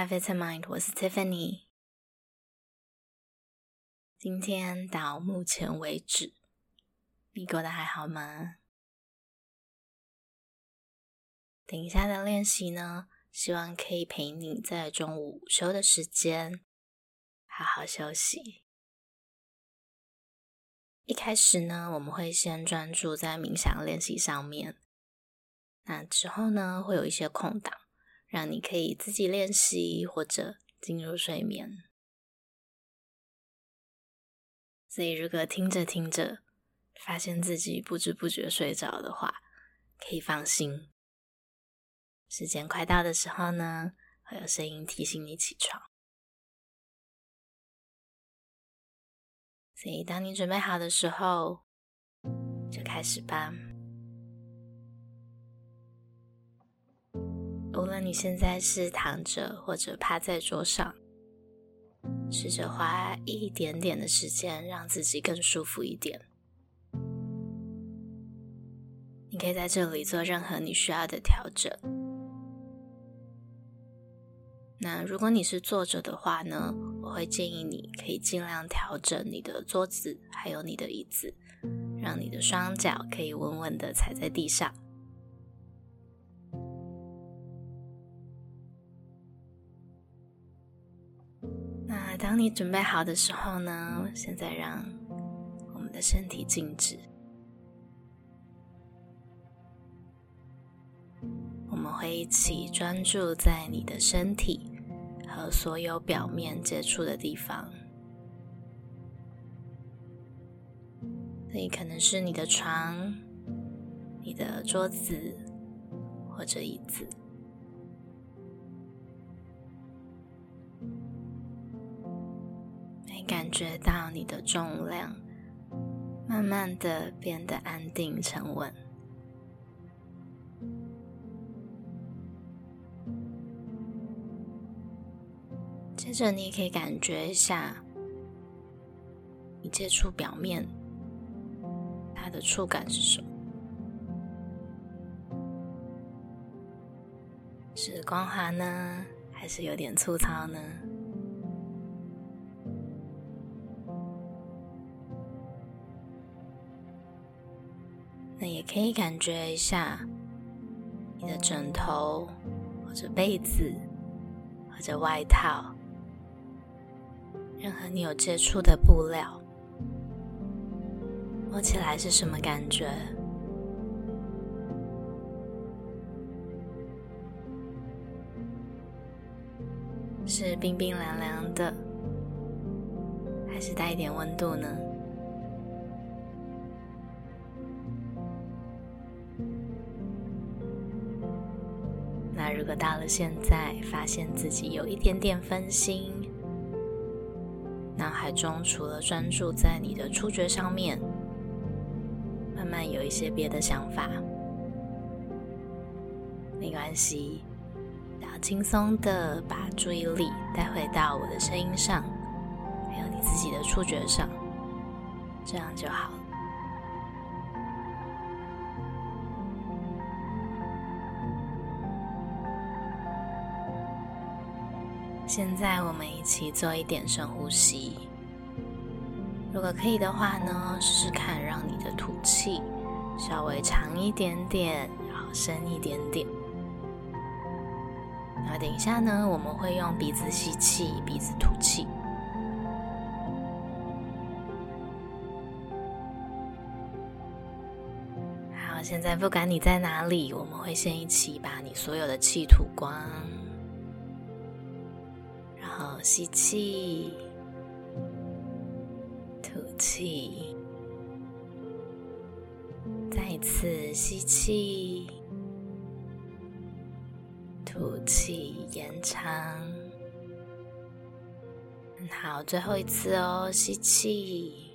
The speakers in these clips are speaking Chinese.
下 Vitamind，我是 Tiffany。今天到目前为止，你过得还好吗？等一下的练习呢，希望可以陪你在中午午休的时间好好休息。一开始呢，我们会先专注在冥想练习上面。那之后呢，会有一些空档，让你可以自己练习或者进入睡眠。所以，如果听着听着，发现自己不知不觉睡着的话，可以放心。时间快到的时候呢，会有声音提醒你起床。所以，当你准备好的时候，就开始吧。无论你现在是躺着或者趴在桌上，试着花一点点的时间，让自己更舒服一点。你可以在这里做任何你需要的调整。那如果你是坐着的话呢，我会建议你可以尽量调整你的桌子，还有你的椅子，让你的双脚可以稳稳的踩在地上。你准备好的时候呢，现在让我们的身体静止，我们会一起专注在你的身体。和所有表面接触的地方，所以可能是你的床、你的桌子或者椅子。感觉到你的重量慢慢的变得安定沉稳。接着，你可以感觉一下，你接触表面，它的触感是什么？是光滑呢，还是有点粗糙呢？可以感觉一下，你的枕头或者被子或者外套。任何你有接触的布料，摸起来是什么感觉？是冰冰凉凉的，还是带一点温度呢？果到了现在，发现自己有一点点分心。脑海中除了专注在你的触觉上面，慢慢有一些别的想法，没关系，要轻松的把注意力带回到我的声音上，还有你自己的触觉上，这样就好了。现在我们一起做一点深呼吸。如果可以的话呢，试试看让你的吐气稍微长一点点，然后深一点点。那等一下呢，我们会用鼻子吸气，鼻子吐气。好，现在不管你在哪里，我们会先一起把你所有的气吐光。吸气，吐气，再次吸气，吐气，延长。好，最后一次哦，吸气，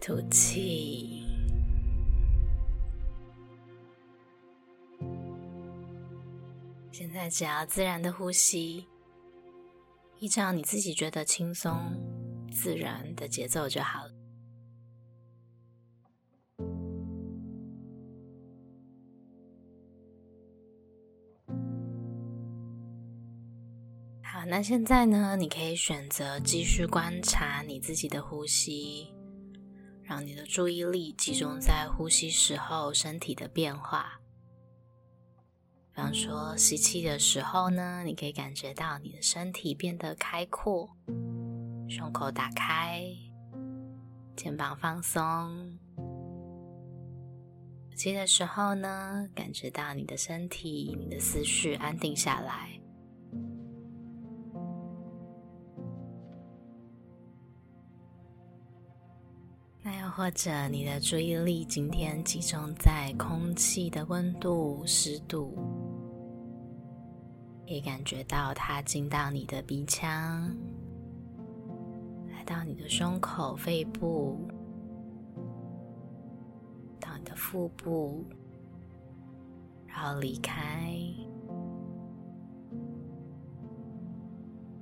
吐气。在只要自然的呼吸，依照你自己觉得轻松、自然的节奏就好了。好那现在呢，你可以选择继续观察你自己的呼吸，让你的注意力集中在呼吸时候身体的变化。比方说，吸气的时候呢，你可以感觉到你的身体变得开阔，胸口打开，肩膀放松。呼气的时候呢，感觉到你的身体、你的思绪安定下来。那又或者，你的注意力今天集中在空气的温度、湿度。可以感觉到它进到你的鼻腔，来到你的胸口、肺部，到你的腹部，然后离开。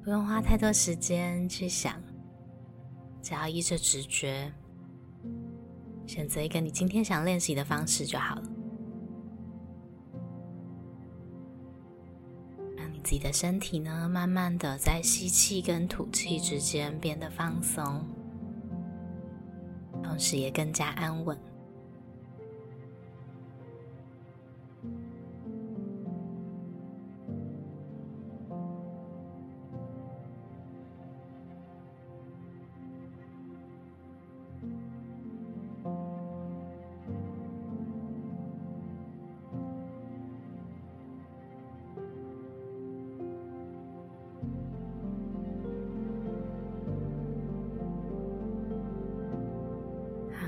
不用花太多时间去想，只要依着直觉，选择一个你今天想练习的方式就好了。自己的身体呢，慢慢的在吸气跟吐气之间变得放松，同时也更加安稳。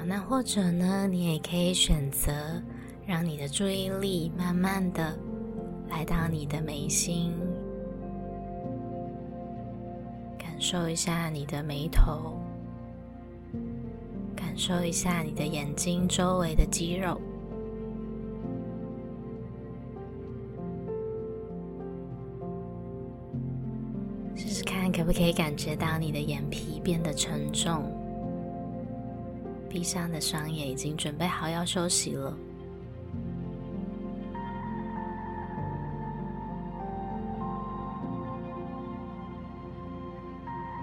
那或者呢，你也可以选择让你的注意力慢慢的来到你的眉心，感受一下你的眉头，感受一下你的眼睛周围的肌肉，试试看可不可以感觉到你的眼皮变得沉重。闭上的双眼已经准备好要休息了。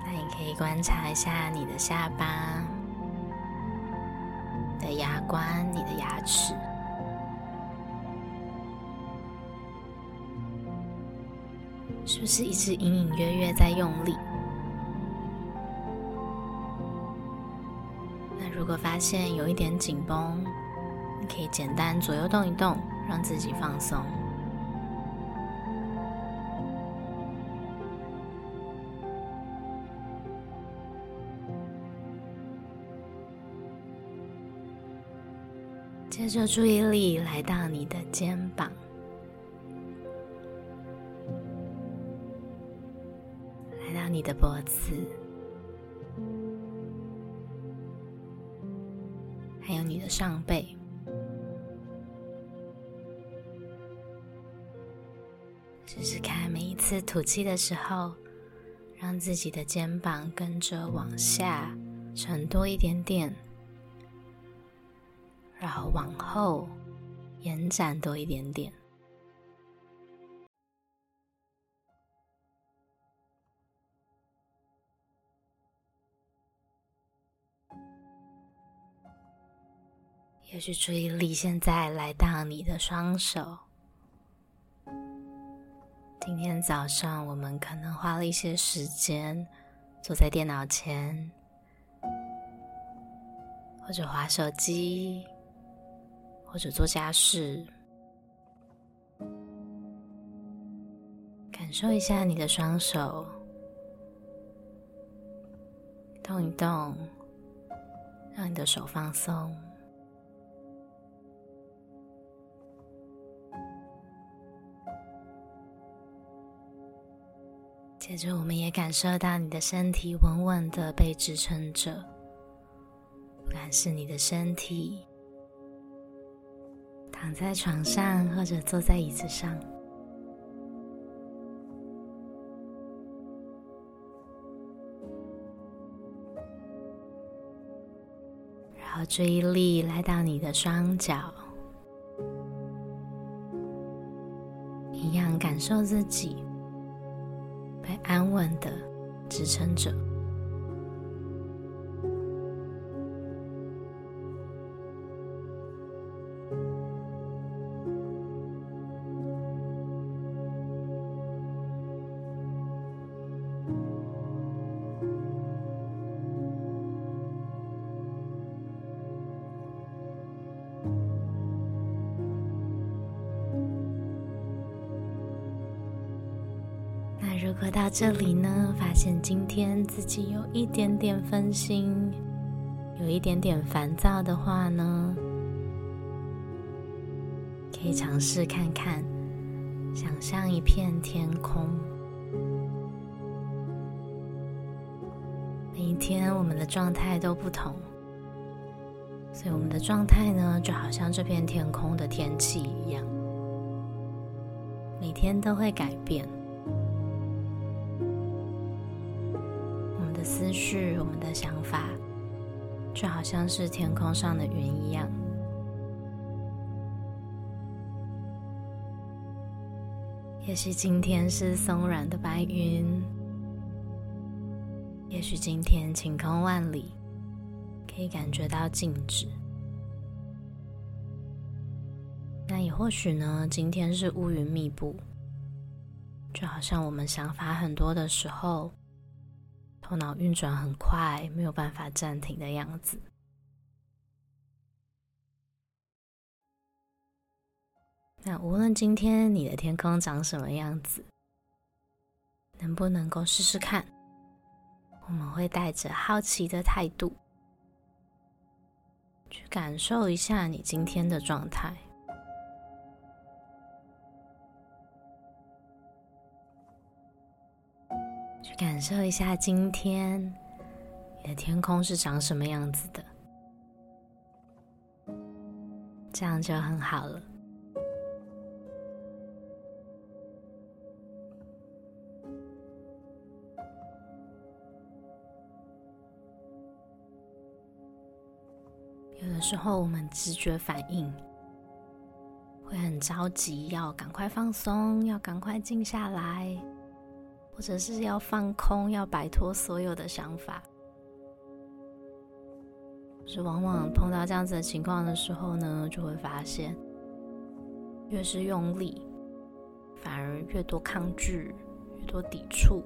那你可以观察一下你的下巴、的牙关、你的牙齿，是不是一直隐隐约约在用力？如果发现有一点紧绷，你可以简单左右动一动，让自己放松。接着注意力来到你的肩膀，来到你的脖子。还有你的上背，试试看，每一次吐气的时候，让自己的肩膀跟着往下沉多一点点，然后往后延展多一点点。也许注意力现在来到你的双手。今天早上我们可能花了一些时间坐在电脑前，或者滑手机，或者做家事。感受一下你的双手，动一动，让你的手放松。接着，我们也感受到你的身体稳稳的被支撑着，不管是你的身体躺在床上，或者坐在椅子上，然后注意力来到你的双脚，一样感受自己。被安稳的支撑着。这里呢，发现今天自己有一点点分心，有一点点烦躁的话呢，可以尝试看看，想象一片天空。每一天我们的状态都不同，所以我们的状态呢，就好像这片天空的天气一样，每天都会改变。思绪，我们的想法，就好像是天空上的云一样。也许今天是松软的白云，也许今天晴空万里，可以感觉到静止。那也或许呢，今天是乌云密布，就好像我们想法很多的时候。头脑运转很快，没有办法暂停的样子。那无论今天你的天空长什么样子，能不能够试试看？我们会带着好奇的态度，去感受一下你今天的状态。去感受一下今天你的天空是长什么样子的，这样就很好了。有的时候我们直觉反应会很着急，要赶快放松，要赶快静下来。或者是要放空，要摆脱所有的想法，是往往碰到这样子的情况的时候呢，就会发现，越是用力，反而越多抗拒，越多抵触。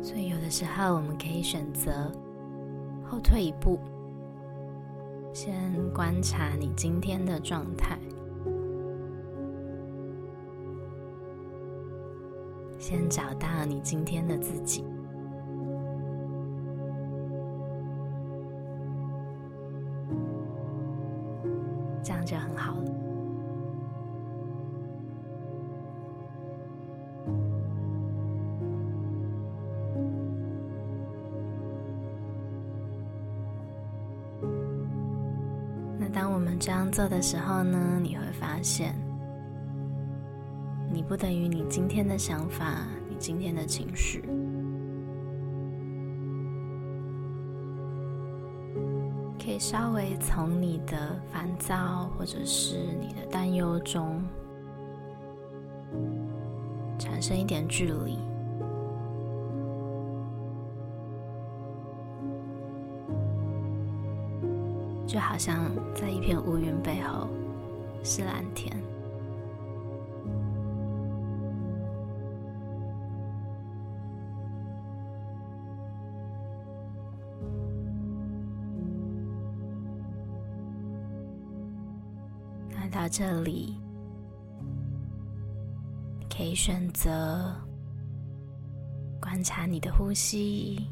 所以有的时候，我们可以选择后退一步。先观察你今天的状态，先找到你今天的自己，这样就很好了。做的时候呢，你会发现，你不等于你今天的想法，你今天的情绪，可以稍微从你的烦躁或者是你的担忧中产生一点距离。就好像在一片乌云背后是蓝天。那到这里，你可以选择观察你的呼吸。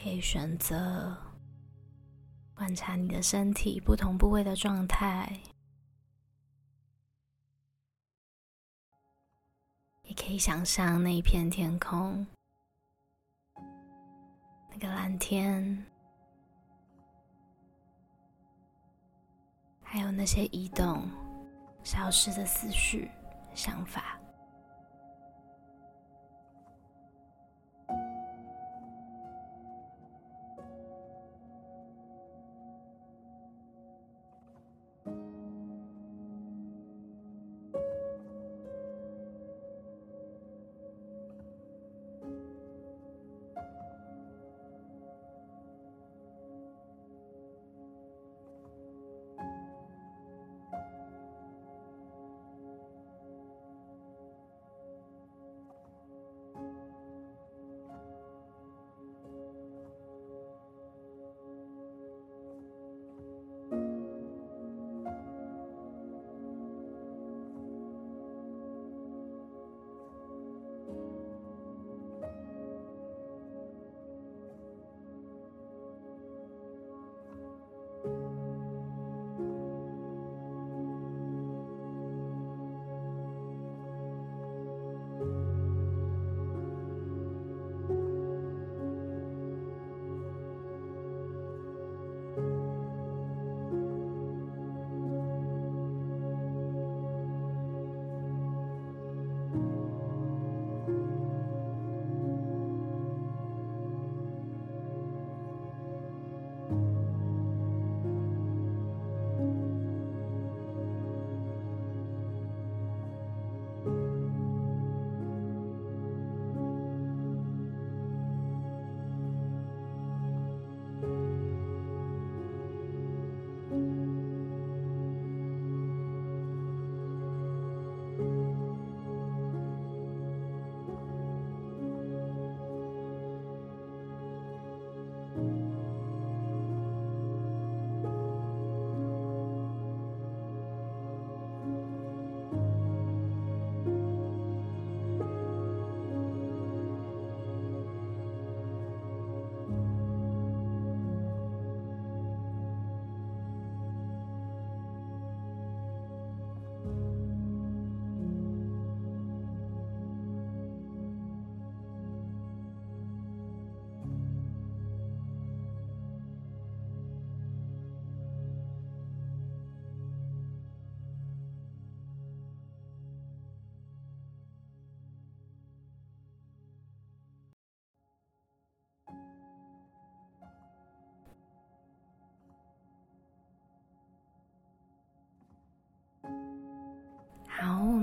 可以选择观察你的身体不同部位的状态，也可以想象那一片天空，那个蓝天，还有那些移动、消失的思绪、想法。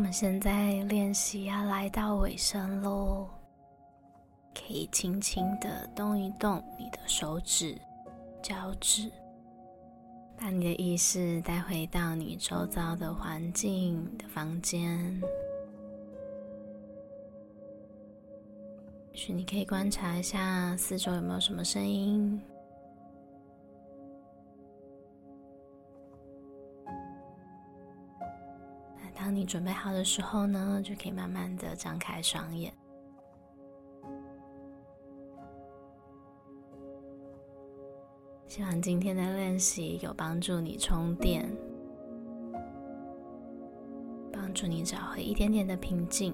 们现在练习要来到尾声喽，可以轻轻的动一动你的手指、脚趾，把你的意识带回到你周遭的环境、的房间。也许你可以观察一下四周有没有什么声音。你准备好的时候呢，就可以慢慢的张开双眼。希望今天的练习有帮助你充电，帮助你找回一点点的平静。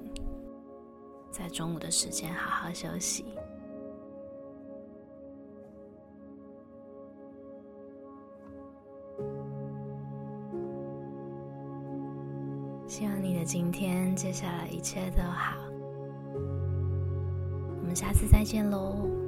在中午的时间好好休息。今天接下来一切都好。我们下次再见喽。